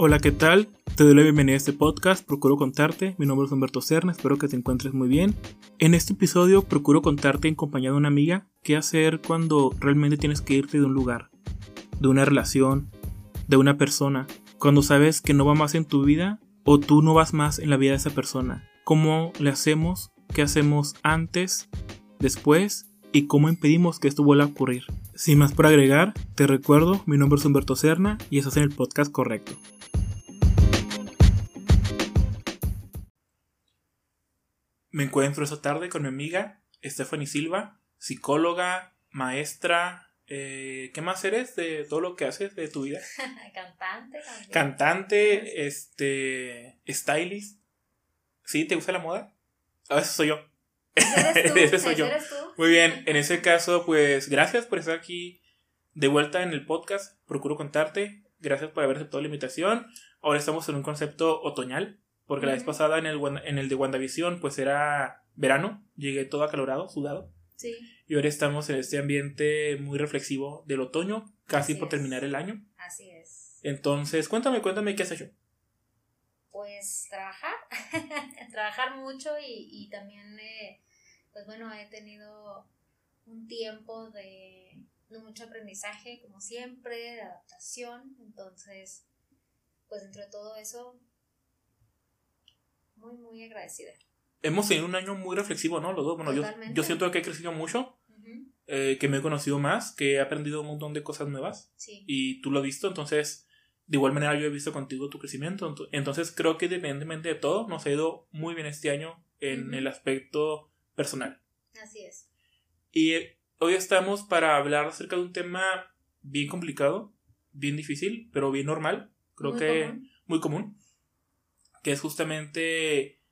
Hola, ¿qué tal? Te doy la bienvenida a este podcast, procuro contarte. Mi nombre es Humberto Cerna, espero que te encuentres muy bien. En este episodio procuro contarte en compañía de una amiga qué hacer cuando realmente tienes que irte de un lugar, de una relación, de una persona, cuando sabes que no va más en tu vida o tú no vas más en la vida de esa persona. ¿Cómo le hacemos? ¿Qué hacemos antes, después y cómo impedimos que esto vuelva a ocurrir? Sin más por agregar, te recuerdo, mi nombre es Humberto Cerna y estás en el podcast correcto. Me encuentro esta tarde con mi amiga Stephanie Silva, psicóloga, maestra. Eh, ¿Qué más eres de todo lo que haces de tu vida? Cantante. Cantante, este, stylist. ¿Sí? ¿Te gusta la moda? A veces soy yo. ¿Eres tú? Soy yo. ¿Eres tú? Muy bien, en ese caso, pues gracias por estar aquí de vuelta en el podcast. Procuro contarte. Gracias por haber aceptado la invitación. Ahora estamos en un concepto otoñal. Porque la vez pasada en el, en el de WandaVision, pues era verano. Llegué todo acalorado, sudado. Sí. Y ahora estamos en este ambiente muy reflexivo del otoño, casi Así por es. terminar el año. Así es. Entonces, cuéntame, cuéntame qué has hecho. Pues trabajar. trabajar mucho y, y también, eh, pues bueno, he tenido un tiempo de, de mucho aprendizaje, como siempre, de adaptación. Entonces, pues dentro de todo eso, muy, muy agradecida. Hemos tenido un año muy reflexivo, ¿no? Los dos. Bueno, yo, yo siento que he crecido mucho, eh, que me he conocido más, que he aprendido un montón de cosas nuevas. Sí. y tú lo has visto, entonces de igual manera yo he visto contigo tu crecimiento, Ento- entonces creo que independientemente de todo nos ha ido muy bien este año en el aspecto personal. Así es. Y eh, hoy estamos para hablar acerca de un tema bien complicado, bien difícil, pero bien normal, creo Muy que común. muy común, que es justamente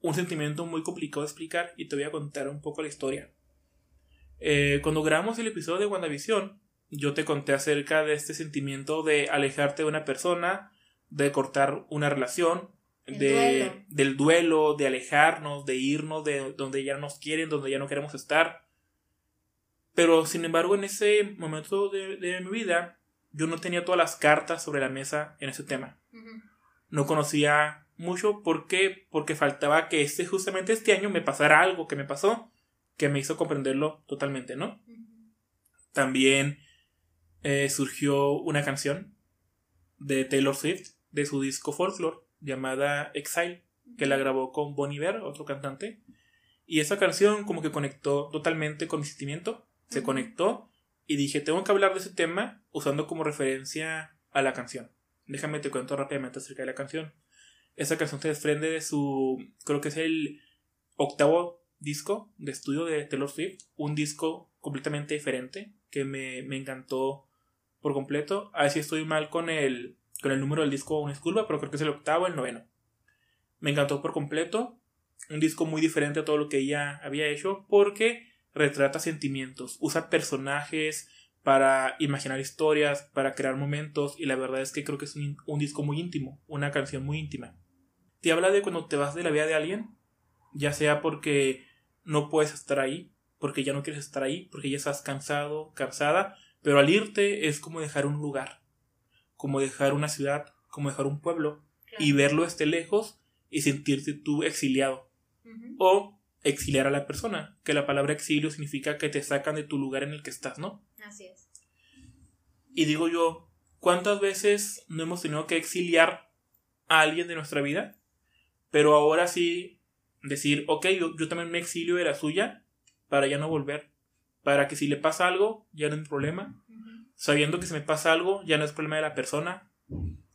un sentimiento muy complicado de explicar y te voy a contar un poco la historia. Eh, cuando grabamos el episodio de WandaVision, yo te conté acerca de este sentimiento de alejarte de una persona, de cortar una relación, El de, duelo. del duelo, de alejarnos, de irnos de donde ya no nos quieren, donde ya no queremos estar. Pero sin embargo, en ese momento de, de mi vida, yo no tenía todas las cartas sobre la mesa en ese tema. No conocía mucho. ¿Por qué? Porque faltaba que este, justamente este año me pasara algo que me pasó que me hizo comprenderlo totalmente, ¿no? También eh, surgió una canción de Taylor Swift de su disco Folklore llamada Exile, que la grabó con Bon Iver, otro cantante. Y esa canción como que conectó totalmente con mi sentimiento, se conectó y dije, tengo que hablar de ese tema usando como referencia a la canción. Déjame te cuento rápidamente acerca de la canción. Esa canción se desprende de su, creo que es el octavo disco de estudio de Taylor Swift, un disco completamente diferente que me, me encantó por completo. A ver si estoy mal con el, con el número del disco, una disculpa, pero creo que es el octavo, el noveno. Me encantó por completo. Un disco muy diferente a todo lo que ella había hecho porque retrata sentimientos, usa personajes para imaginar historias, para crear momentos y la verdad es que creo que es un, un disco muy íntimo, una canción muy íntima. Te habla de cuando te vas de la vida de alguien, ya sea porque no puedes estar ahí, porque ya no quieres estar ahí, porque ya estás cansado, cansada, pero al irte es como dejar un lugar, como dejar una ciudad, como dejar un pueblo Claro. y verlo esté lejos y sentirte tú exiliado o exiliar a la persona, que la palabra exilio significa que te sacan de tu lugar en el que estás, ¿no? Así es. Y digo yo, ¿cuántas veces no hemos tenido que exiliar a alguien de nuestra vida? Pero ahora sí decir, ok, yo, yo también me exilio de la suya para ya no volver. Para que si le pasa algo, ya no es problema. Sabiendo que si me pasa algo, ya no es problema de la persona.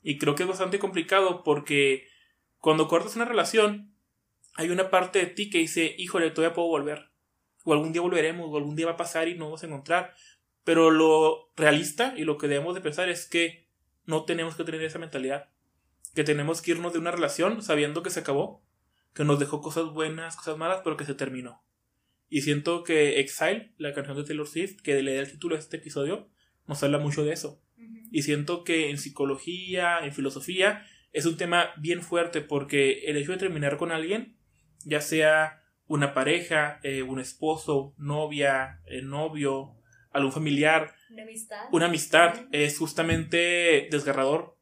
Y creo que es bastante complicado porque cuando cortas una relación, hay una parte de ti que dice, híjole, todavía puedo volver. O algún día volveremos, o algún día va a pasar y nos vamos a encontrar. Pero lo realista y lo que debemos de pensar es que no tenemos que tener esa mentalidad. Que tenemos que irnos de una relación sabiendo que se acabó, que nos dejó cosas buenas, cosas malas, pero que se terminó. Y siento que Exile, la canción de Taylor Swift, que le da el título a este episodio, nos habla mucho de eso. Y siento que en psicología, en filosofía, es un tema bien fuerte porque el hecho de terminar con alguien, ya sea una pareja, eh, un esposo, novia, eh, novio, algún familiar, Una amistad. una amistad, Ujú. es justamente desgarrador.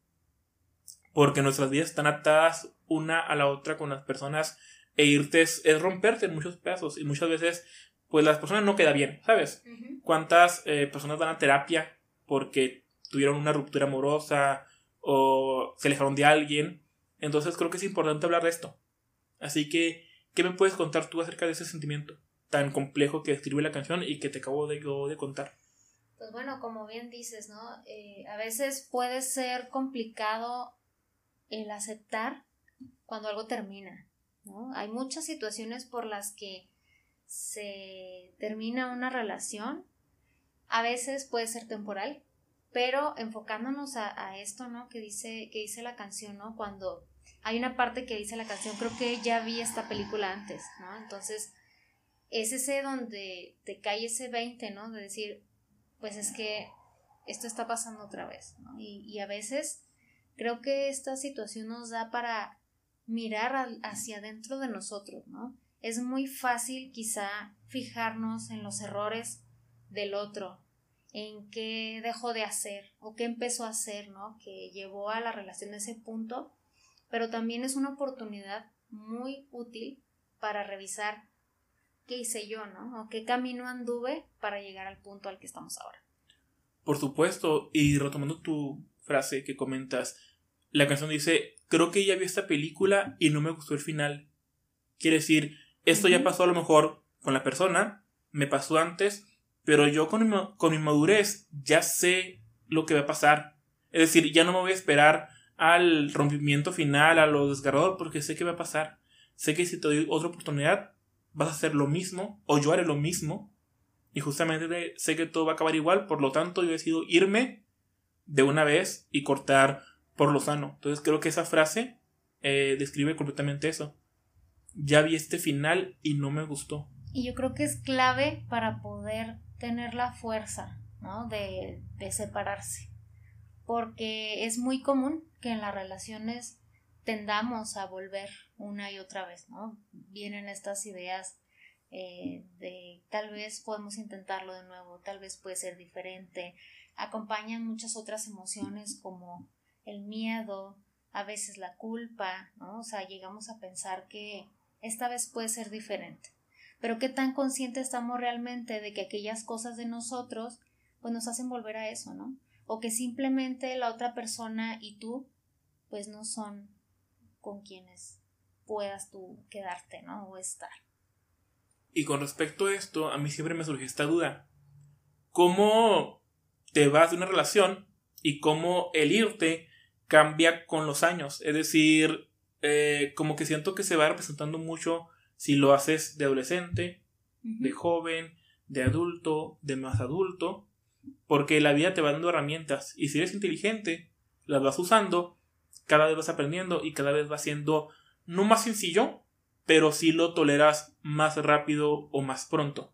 porque nuestras vidas están atadas una a la otra con las personas e irte es, romperte en muchos pedazos y muchas veces pues las personas no queda bien, ¿sabes? ¿Cuántas eh, personas van a terapia porque tuvieron una ruptura amorosa o se alejaron de alguien? Entonces creo que es importante hablar de esto. Así que, ¿qué me puedes contar tú acerca de ese sentimiento tan complejo que describe la canción y que te acabo de, de contar? Pues bueno, como bien dices, ¿no? Eh, a veces puede ser complicado el aceptar cuando algo termina, ¿no? Hay muchas situaciones por las que se termina una relación, a veces puede ser temporal, pero enfocándonos a, esto, ¿no? Que dice, que dice la canción, ¿no? Cuando hay una parte que dice la canción, creo que ya vi esta película antes, ¿no? Entonces, es ese donde te cae ese 20, ¿no? De decir, pues es que esto está pasando otra vez, ¿no? Y, a veces creo que esta situación nos da para mirar hacia adentro de nosotros, ¿no? Es muy fácil quizá fijarnos en los errores del otro, en qué dejó de hacer o qué empezó a hacer, ¿no? Que llevó a la relación a ese punto, pero también es una oportunidad muy útil para revisar qué hice yo, ¿no? O qué camino anduve para llegar al punto al que estamos ahora. Por supuesto, y retomando tu frase que comentas, la canción dice, creo que ya vi esta película y no me gustó el final. Quiere decir, esto ya pasó a lo mejor con la persona, me pasó antes, pero yo con mi, con mi madurez ya sé lo que va a pasar. Es decir, ya no me voy a esperar al rompimiento final, a lo desgarrador, porque sé que va a pasar. Sé que si te doy otra oportunidad, vas a hacer lo mismo, o yo haré lo mismo, y justamente sé que todo va a acabar igual, por lo tanto yo decido irme de una vez y cortar por lo sano. Entonces creo que esa frase eh, describe completamente eso. Ya vi este final y no me gustó. Y yo creo que es clave para poder tener la fuerza, ¿no? De, de separarse. Porque es muy común que en las relaciones tendamos a volver una y otra vez, ¿no? Vienen estas ideas eh, de tal vez podemos intentarlo de nuevo, tal vez puede ser diferente. Acompañan muchas otras emociones como el miedo, a veces la culpa, ¿no? O sea, llegamos a pensar que esta vez puede ser diferente. Pero qué tan conscientes estamos realmente de que aquellas cosas de nosotros pues nos hacen volver a eso, ¿no? O que simplemente la otra persona y tú pues no son con quienes puedas tú quedarte, ¿no? O estar. Y con respecto a esto, a mí siempre me surge esta duda. ¿Cómo te vas de una relación y cómo el irte cambia con los años. Es decir, eh, como que siento que se va representando mucho si lo haces de adolescente, de joven, de adulto, de más adulto, porque la vida te va dando herramientas y si eres inteligente, las vas usando, cada vez vas aprendiendo y cada vez va siendo no más sencillo, pero sí lo toleras más rápido o más pronto.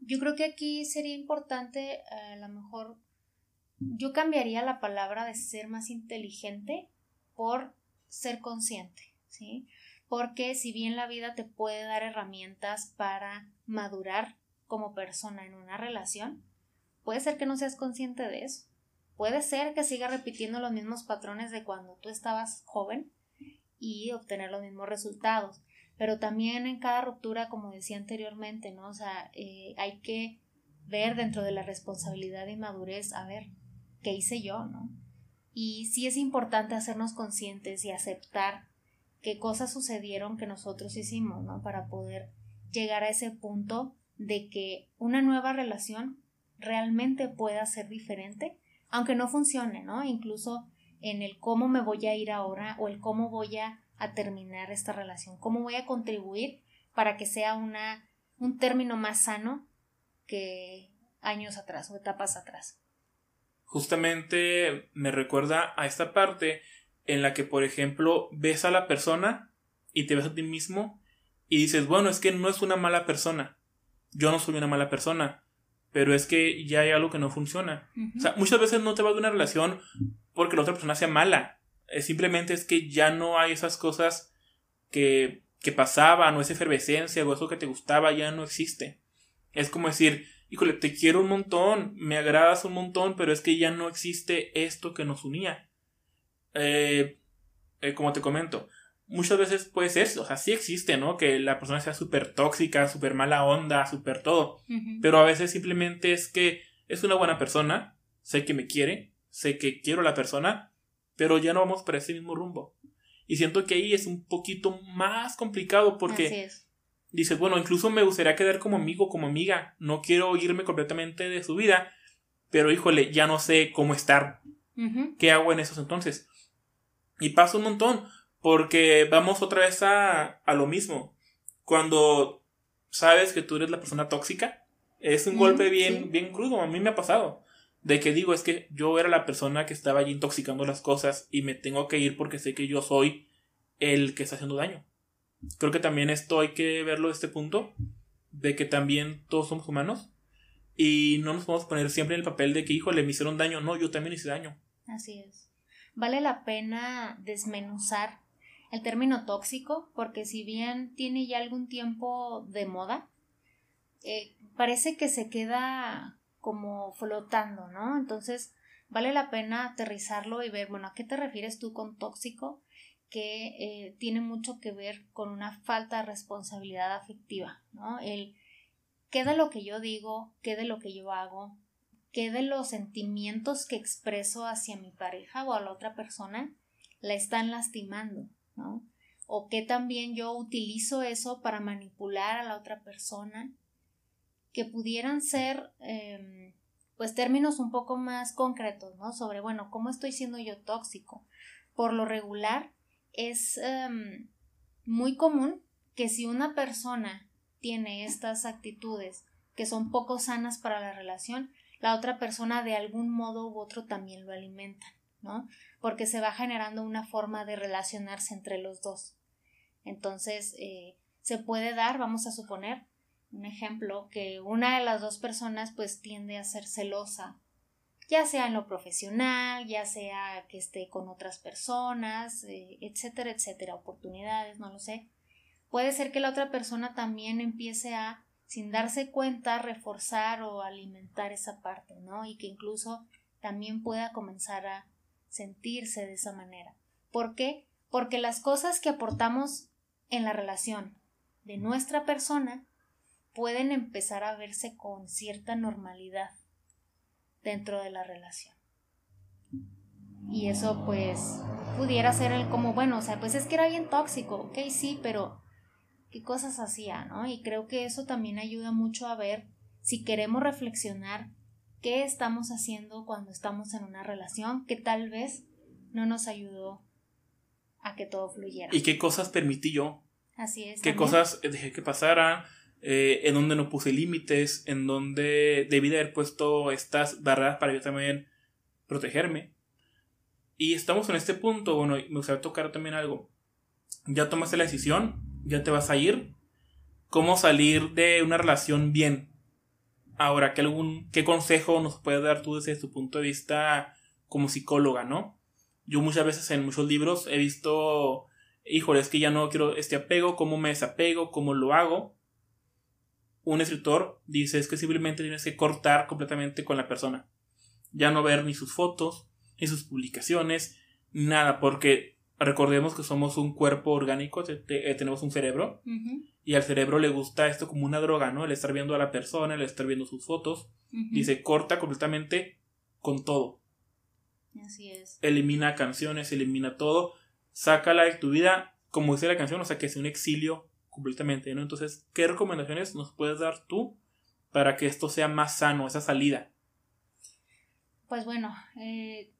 Yo creo que aquí sería importante a lo mejor yo cambiaría la palabra de ser más inteligente por ser consciente, ¿sí? Porque si bien la vida te puede dar herramientas para madurar como persona en una relación, puede ser que no seas consciente de eso. Puede ser que sigas repitiendo los mismos patrones de cuando tú estabas joven y obtener los mismos resultados. Pero también en cada ruptura, como decía anteriormente, ¿no? O sea, eh, hay que ver dentro de la responsabilidad y madurez, a ver, ¿qué hice yo, no? Y sí es importante hacernos conscientes y aceptar qué cosas sucedieron que nosotros hicimos, ¿no? Para poder llegar a ese punto de que una nueva relación realmente pueda ser diferente, aunque no funcione, ¿no? Incluso en el cómo me voy a ir ahora o el cómo voy a, terminar esta relación, cómo voy a contribuir para que sea una, un término más sano que años atrás o etapas atrás justamente me recuerda a esta parte en la que, por ejemplo, ves a la persona y te ves a ti mismo y dices, bueno, es que no es una mala persona. Yo no soy una mala persona, pero es que ya hay algo que no funciona. O sea, muchas veces no te vas de una relación porque la otra persona sea mala. simplemente es que ya no hay esas cosas que, que pasaban o esa efervescencia o eso que te gustaba ya no existe. Es como decir, híjole, te quiero un montón, me agradas un montón, pero es que ya no existe esto que nos unía. Eh, eh, como te comento, muchas veces puede ser, o sea, sí existe, ¿no? Que la persona sea súper tóxica, súper mala onda, súper todo. Pero a veces simplemente es que es una buena persona, sé que me quiere, sé que quiero a la persona, pero ya no vamos por ese mismo rumbo. Y siento que ahí es un poquito más complicado porque dices, bueno, incluso me gustaría quedar como amigo, como amiga, no quiero irme completamente de su vida, pero híjole, ya no sé cómo estar. ¿Qué hago en esos entonces? Y pasa un montón. Porque vamos otra vez a, a lo mismo. Cuando sabes que tú eres la persona tóxica, es un golpe bien, bien crudo. A mí me ha pasado. De que digo, es que yo era la persona que estaba allí intoxicando las cosas y me tengo que ir porque sé que yo soy el que está haciendo daño. Creo que también esto hay que verlo de este punto, de que también todos somos humanos y no nos podemos poner siempre en el papel de que, híjole, me hicieron daño. No, yo también hice daño. Así es. Vale la pena desmenuzar el término tóxico, porque si bien tiene ya algún tiempo de moda, eh, parece que se queda como flotando, ¿no? Entonces, vale la pena aterrizarlo y ver, bueno, ¿a qué te refieres tú con tóxico? Que eh, tiene mucho que ver con una falta de responsabilidad afectiva, ¿no? El qué de lo que yo digo, qué de lo que yo hago, qué de los sentimientos que expreso hacia mi pareja o a la otra persona la están lastimando, ¿no? O que también yo utilizo eso para manipular a la otra persona, que pudieran ser, em, pues, términos un poco más concretos, ¿no? Sobre, bueno, ¿cómo estoy siendo yo tóxico? Por lo regular, es em, muy común que si una persona tiene estas actitudes que son poco sanas para la relación, la otra persona de algún modo u otro también lo alimenta, ¿no? porque se va generando una forma de relacionarse entre los dos. Entonces, eh, se puede dar, vamos a suponer, un ejemplo, que una de las dos personas pues tiende a ser celosa, ya sea en lo profesional, ya sea que esté con otras personas, eh, etcétera, etcétera, oportunidades, no lo sé. Puede ser que la otra persona también empiece a, sin darse cuenta, reforzar o alimentar esa parte, ¿no? Y que incluso también pueda comenzar a sentirse de esa manera. ¿Por qué? Porque las cosas que aportamos en la relación de nuestra persona pueden empezar a verse con cierta normalidad dentro de la relación. Y eso pues pudiera ser el como, bueno, o sea, pues es que era bien tóxico, ok, sí, pero qué cosas hacía, ¿no? Y creo que eso también ayuda mucho a ver si queremos reflexionar qué estamos haciendo cuando estamos en una relación que tal vez no nos ayudó a que todo fluyera. ¿Y qué cosas permití yo? Así es. ¿Qué cosas dejé que pasara? Eh, en donde no puse límites, en donde debí de haber puesto estas barreras para yo también protegerme. Y estamos en este punto, bueno, me gustaría tocar también algo. Ya tomaste la decisión, ya te vas a ir. ¿Cómo salir de una relación bien? Ahora, ¿qué, algún, ¿qué consejo nos puedes dar tú desde tu punto de vista como psicóloga, no? Yo muchas veces en muchos libros he visto, híjole, es que ya no quiero este apego, cómo me desapego, cómo lo hago. Un escritor dice es que simplemente tienes que cortar completamente con la persona. Ya no ver ni sus fotos, ni sus publicaciones, nada, porque recordemos que somos un cuerpo orgánico, tenemos un cerebro, y al cerebro le gusta esto como una droga, ¿no? El estar viendo a la persona, el estar viendo sus fotos. Y se corta completamente con todo. Así es. Elimina canciones, elimina todo. Sácala de tu vida, como dice la canción, o sea, que es un exilio completamente, ¿no? Entonces, ¿qué recomendaciones nos puedes dar tú para que esto sea más sano, esa salida? Pues bueno, eh,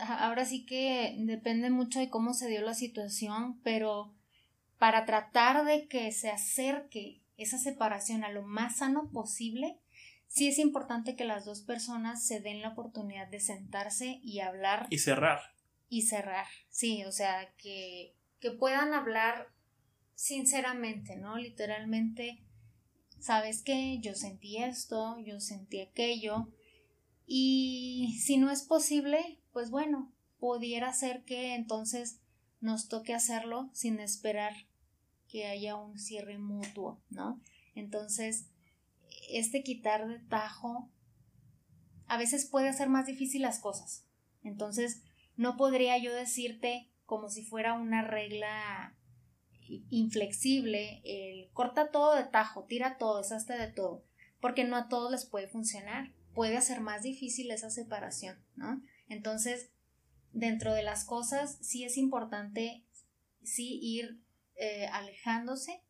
ahora sí que depende mucho de cómo se dio la situación, pero para tratar de que se acerque esa separación a lo más sano posible, sí es importante que las dos personas se den la oportunidad de sentarse y hablar. Y cerrar. Y cerrar, sí, o sea, que, que puedan hablar sinceramente, ¿no? Literalmente, ¿sabes qué? Yo sentí esto, yo sentí aquello. Y si no es posible, pues bueno, pudiera ser que entonces nos toque hacerlo sin esperar que haya un cierre mutuo, ¿no? Entonces, este quitar de tajo a veces puede hacer más difícil las cosas. Entonces, no podría yo decirte como si fuera una regla inflexible, el corta todo de tajo, tira todo, deshazte de todo, porque no a todos les puede funcionar, puede hacer más difícil esa separación, ¿no? Entonces, dentro de las cosas, sí es importante, sí ir eh, alejándose.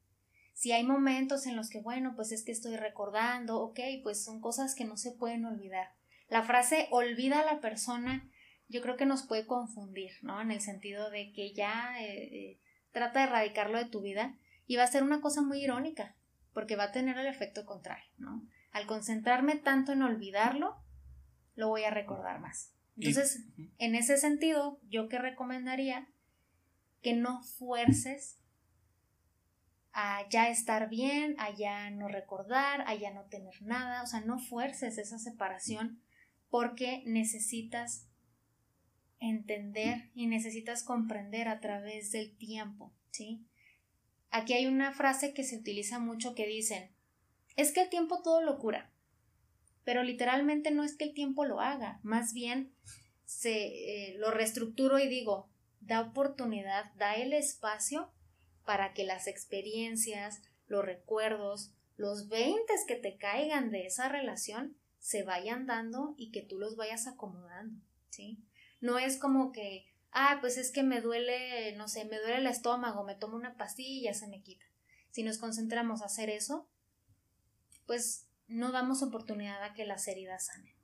Si hay momentos en los que, bueno, pues es que estoy recordando, ok, pues son cosas que no se pueden olvidar. La frase olvida a la persona, yo creo que nos puede confundir, ¿no? En el sentido de que ya eh, eh, trata de erradicarlo de tu vida y va a ser una cosa muy irónica, porque va a tener el efecto contrario, ¿no? Al concentrarme tanto en olvidarlo, lo voy a recordar más. Entonces, en ese sentido, yo que recomendaría que no fuerces a ya estar bien, a ya no recordar, a ya no tener nada, o sea, no fuerces esa separación porque necesitas entender y necesitas comprender a través del tiempo, ¿sí? Aquí hay una frase que se utiliza mucho que dicen, es que el tiempo todo lo cura, pero literalmente no es que el tiempo lo haga, más bien se eh, lo reestructuro y digo, da oportunidad, da el espacio para que las experiencias, los recuerdos, los veintes que te caigan de esa relación se vayan dando y que tú los vayas acomodando, ¿sí? No es como que, ah, pues es que me duele, no sé, me duele el estómago, me tomo una pastilla y ya se me quita. Si nos concentramos a hacer eso, pues no damos oportunidad a que las heridas sanen.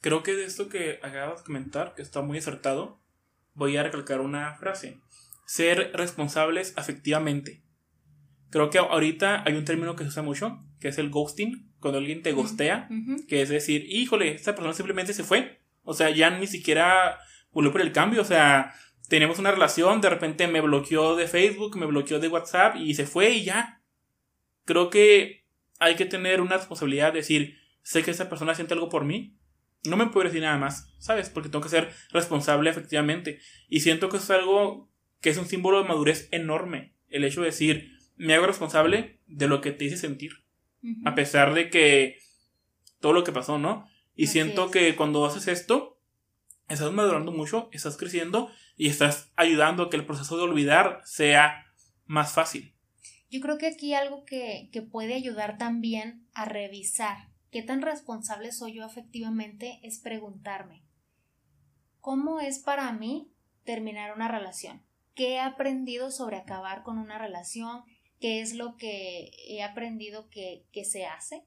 Creo que de esto que acabas de comentar, que está muy acertado, voy a recalcar una frase. Ser responsables afectivamente. Creo que ahorita hay un término que se usa mucho, que es el ghosting, cuando alguien te ghostea, que es decir, híjole, esta persona simplemente se fue, o sea, ya ni siquiera volvió por el cambio. O sea, tenemos una relación, de repente me bloqueó de Facebook, me bloqueó de WhatsApp y se fue y ya. Creo que hay que tener una responsabilidad de decir, sé que esa persona siente algo por mí, no me puedo decir nada más, ¿sabes? Porque tengo que ser responsable efectivamente. Y siento que es algo que es un símbolo de madurez enorme. El hecho de decir, me hago responsable de lo que te hice sentir. A pesar de que todo lo que pasó, ¿no? Y siento que cuando haces esto, estás madurando mucho, estás creciendo y estás ayudando a que el proceso de olvidar sea más fácil. Yo creo que aquí algo que, que puede ayudar también a revisar qué tan responsable soy yo efectivamente es preguntarme, ¿cómo es para mí terminar una relación? ¿Qué he aprendido sobre acabar con una relación? ¿Qué es lo que he aprendido que, que se hace?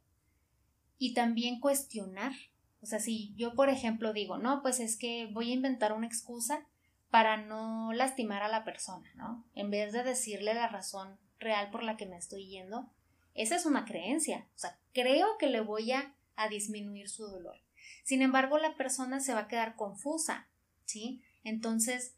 Y también cuestionar o sea, si yo, por ejemplo, digo, no, pues es que voy a inventar una excusa para no lastimar a la persona, ¿no? En vez de decirle la razón real por la que me estoy yendo, esa es una creencia. O sea, creo que le voy a, a disminuir su dolor. Sin embargo, la persona se va a quedar confusa, ¿sí? Entonces,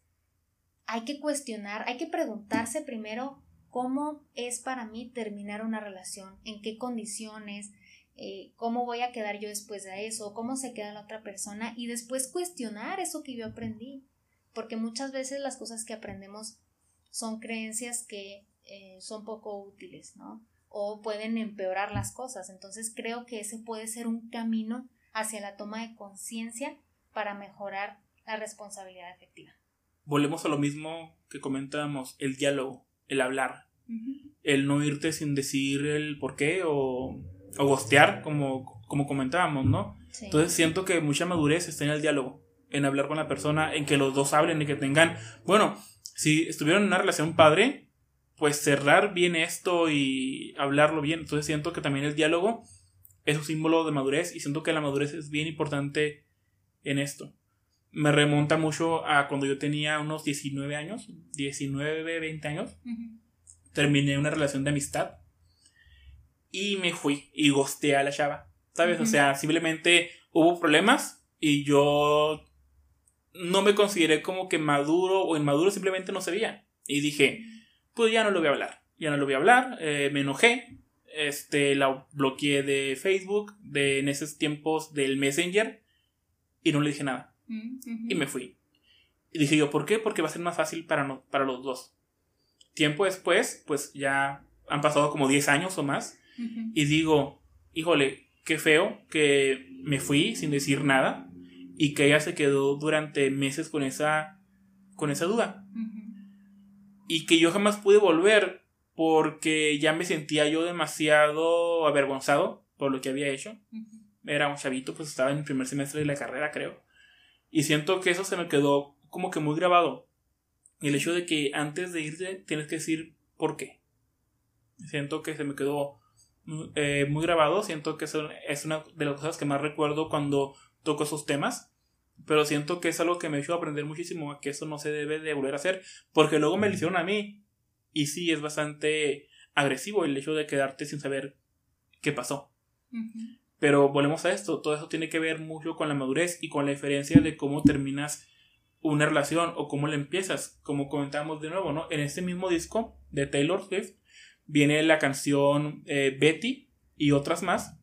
hay que cuestionar, hay que preguntarse primero cómo es para mí terminar una relación, en qué condiciones, eh, cómo voy a quedar yo después de eso, cómo se queda la otra persona y después cuestionar eso que yo aprendí, porque muchas veces las cosas que aprendemos son creencias que eh, son poco útiles, ¿no? O pueden empeorar las cosas. Entonces creo que ese puede ser un camino hacia la toma de conciencia para mejorar la responsabilidad efectiva. Volvemos a lo mismo que comentábamos, el diálogo, el hablar, el no irte sin decir el por qué o o gostear, como, como comentábamos, ¿no? Entonces siento que mucha madurez está en el diálogo, en hablar con la persona, en que los dos hablen y que tengan, bueno, si estuvieron en una relación padre, pues cerrar bien esto y hablarlo bien. Entonces siento que también el diálogo es un símbolo de madurez y siento que la madurez es bien importante en esto. Me remonta mucho a cuando yo tenía unos 19 años, 19, 20 años. Terminé una relación de amistad y me fui y gosteé a la chava. ¿Sabes? O sea, simplemente hubo problemas y yo no me consideré como que maduro o inmaduro, simplemente no sabía. Y dije, pues ya no lo voy a hablar. Ya no lo voy a hablar. Eh, me enojé. Este, la bloqueé de Facebook, de en esos tiempos del Messenger. Y no le dije nada. Y me fui. Y dije yo, ¿por qué? Porque va a ser más fácil para, no, para los dos. Tiempo después, pues ya han pasado como 10 años o más y digo, híjole, qué feo que me fui sin decir nada y que ella se quedó durante meses con esa con esa duda. Y que yo jamás pude volver porque ya me sentía yo demasiado avergonzado por lo que había hecho. Era un chavito, pues estaba en el primer semestre de la carrera, creo. Y siento que eso se me quedó como que muy grabado. El hecho de que antes de irte tienes que decir por qué. Siento que se me quedó eh, muy grabado. Siento que eso es una de las cosas que más recuerdo cuando toco esos temas. Pero siento que es algo que me hizo aprender muchísimo, que eso no se debe de volver a hacer. Porque luego me lo hicieron a mí. Y sí, es bastante agresivo el hecho de quedarte sin saber qué pasó. Pero volvemos a esto, todo eso tiene que ver mucho con la madurez y con la diferencia de cómo terminas una relación o cómo la empiezas. Como comentamos de nuevo, ¿no? En este mismo disco de Taylor Swift viene la canción eh, Betty y otras más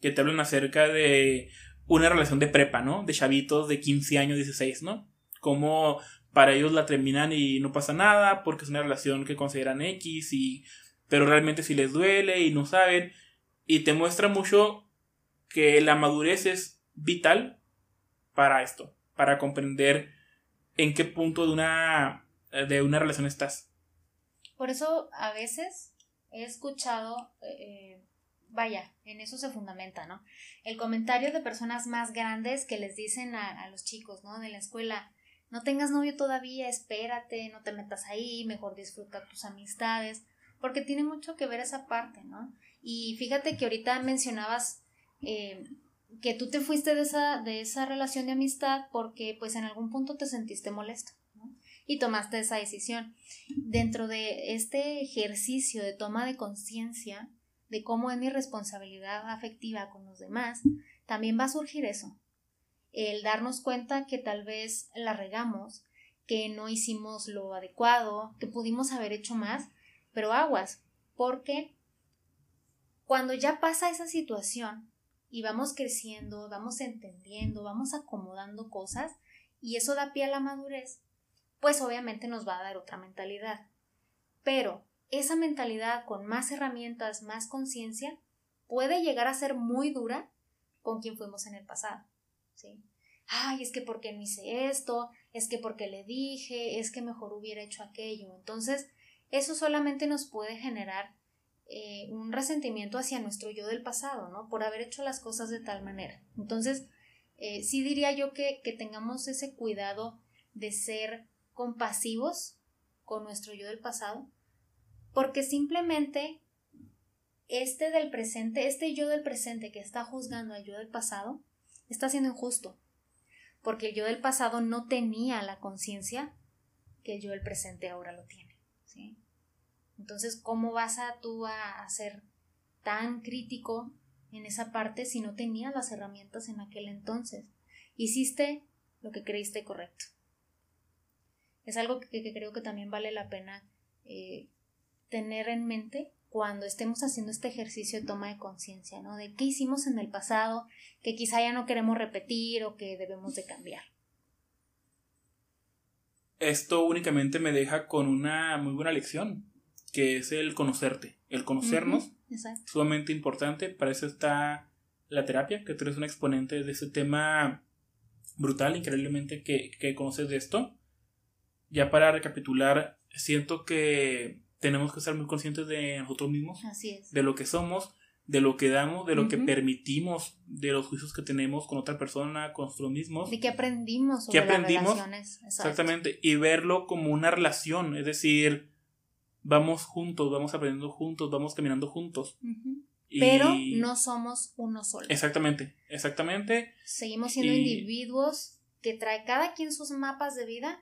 que te hablan acerca de una relación de prepa, ¿no? De chavitos de 15 años, 16, ¿no? Como para ellos la terminan y no pasa nada porque es una relación que consideran X y pero realmente si les duele y no saben y te muestra mucho que la madurez es vital para esto, para comprender en qué punto de una de una relación estás. Por eso a veces he escuchado eh, vaya, en eso se fundamenta, ¿no? El comentario de personas más grandes que les dicen a, los chicos, ¿no? De la escuela, no tengas novio todavía, espérate, no te metas ahí, mejor disfruta tus amistades, porque tiene mucho que ver esa parte, ¿no? Y fíjate que ahorita mencionabas eh, que tú te fuiste de esa, de esa relación de amistad porque pues en algún punto te sentiste molesto, ¿no? Y tomaste esa decisión. Dentro de este ejercicio de toma de conciencia, de cómo es mi responsabilidad afectiva con los demás, también va a surgir eso. El darnos cuenta que tal vez la regamos, que no hicimos lo adecuado, que pudimos haber hecho más, pero aguas, porque cuando ya pasa esa situación y vamos creciendo, vamos entendiendo, vamos acomodando cosas y eso da pie a la madurez, pues obviamente nos va a dar otra mentalidad. Pero esa mentalidad con más herramientas, más conciencia, puede llegar a ser muy dura con quien fuimos en el pasado. ¿sí? Ay, es que porque no hice esto, es que porque le dije, es que mejor hubiera hecho aquello. Entonces, eso solamente nos puede generar eh, un resentimiento hacia nuestro yo del pasado, ¿no? Por haber hecho las cosas de tal manera. Entonces, eh, sí diría yo que, que tengamos ese cuidado de ser compasivos con nuestro yo del pasado, porque simplemente este del presente, este yo del presente que está juzgando al yo del pasado, está siendo injusto, porque el yo del pasado no tenía la conciencia que el yo del presente ahora lo tiene. ¿sí? Entonces, ¿cómo vas a tú a, ser tan crítico en esa parte si no tenías las herramientas en aquel entonces? Hiciste lo que creíste correcto. Es algo que, creo que también vale la pena eh, tener en mente cuando estemos haciendo este ejercicio de toma de conciencia, ¿no? De qué hicimos en el pasado, que quizá ya no queremos repetir o que debemos de cambiar. Esto únicamente me deja con una muy buena lección, que es el conocerte, el conocernos, sumamente importante, para eso está la terapia, que tú eres un exponente de ese tema brutal, increíblemente que, que conoces de esto. Ya para recapitular, siento que tenemos que estar muy conscientes de nosotros mismos, de lo que somos, de lo que damos, de lo que permitimos, de los juicios que tenemos con otra persona, con nosotros mismos. De qué aprendimos sobre aprendimos? Las relaciones. Exactamente, y verlo como una relación, es decir, vamos juntos, vamos aprendiendo juntos, vamos caminando juntos. Pero no somos uno solo. Exactamente, exactamente. Seguimos siendo individuos que trae cada quien sus mapas de vida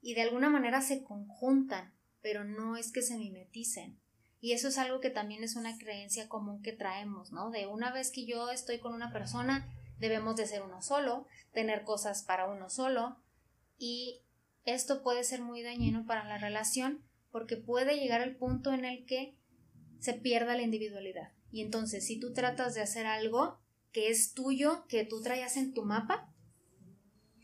y de alguna manera se conjuntan pero no es que se mimeticen. Y eso es algo que también es una creencia común que traemos, ¿no? De una vez que yo estoy con una persona, debemos de ser uno solo, tener cosas para uno solo, y esto puede ser muy dañino para la relación porque puede llegar al punto en el que se pierda la individualidad. Y entonces, si tú tratas de hacer algo que es tuyo, que tú traías en tu mapa,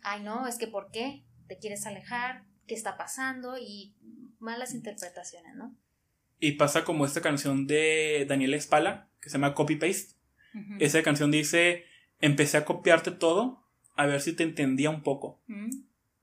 ay no, es que ¿por qué? ¿Te quieres alejar? ¿Qué está pasando? Y malas interpretaciones, ¿no? Y pasa como esta canción de Daniel Espala, que se llama Copy Paste. Esa canción dice, empecé a copiarte todo, a ver si te entendía un poco.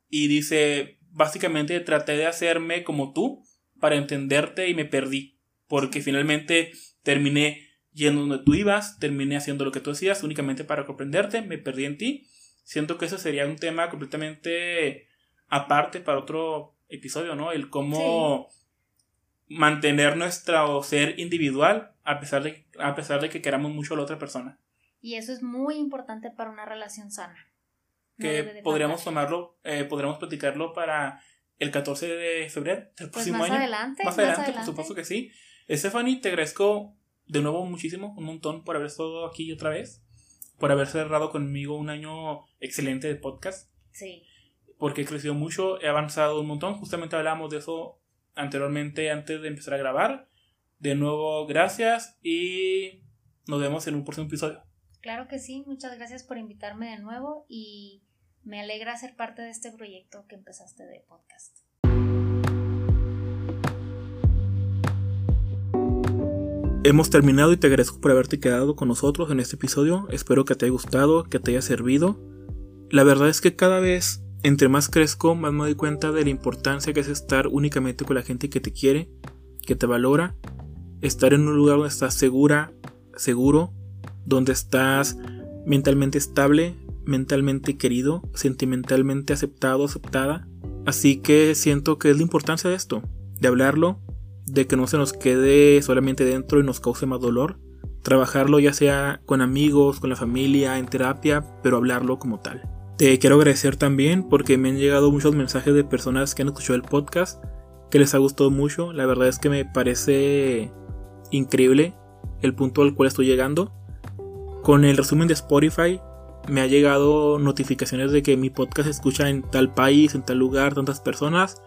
Y dice, básicamente traté de hacerme como tú para entenderte y me perdí. Porque finalmente terminé yendo donde tú ibas, terminé haciendo lo que tú hacías únicamente para comprenderte, me perdí en ti. Siento que eso sería un tema completamente aparte para otro episodio, ¿no? El cómo mantener nuestro ser individual a pesar, de, a pesar de que queramos mucho a la otra persona. Y eso es muy importante para una relación sana. que podríamos tomarlo, eh, podríamos platicarlo para el 14 de febrero del pues más Adelante, más, adelante, por supuesto que sí. Stephanie, te agradezco de nuevo muchísimo, un montón por haber estado aquí otra vez, por haber cerrado conmigo un año excelente de podcast. Sí. Porque he crecido mucho, he avanzado un montón. Justamente hablábamos de eso anteriormente antes de empezar a grabar. De nuevo, gracias y nos vemos en un próximo episodio. Claro que sí, muchas gracias por invitarme de nuevo y me alegra ser parte de este proyecto que empezaste de podcast. Hemos terminado y te agradezco por haberte quedado con nosotros en este episodio. Espero que te haya gustado, que te haya servido. La verdad es que cada vez, entre más crezco, más me doy cuenta de la importancia que es estar únicamente con la gente que te quiere, que te valora, estar en un lugar donde estás segura, seguro, donde estás mentalmente estable, mentalmente querido, sentimentalmente aceptado, aceptada. Así que siento que es la importancia de esto, de hablarlo, de que no se nos quede solamente dentro y nos cause más dolor. Trabajarlo ya sea con amigos, con la familia, en terapia, pero hablarlo como tal. Te quiero agradecer también porque me han llegado muchos mensajes de personas que han escuchado el podcast, que les ha gustado mucho. La verdad es que me parece increíble el punto al cual estoy llegando. Con el resumen de Spotify me ha llegado notificaciones de que mi podcast se escucha en tal país, en tal lugar, tantas personas.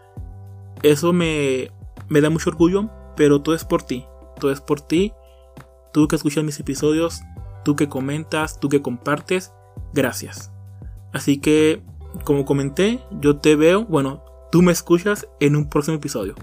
Eso me, me da mucho orgullo, pero todo es por ti. Todo es por ti. Tú que escuchas mis episodios, tú que comentas, tú que compartes, gracias. Así que, como comenté, yo te veo, bueno, tú me escuchas en un próximo episodio.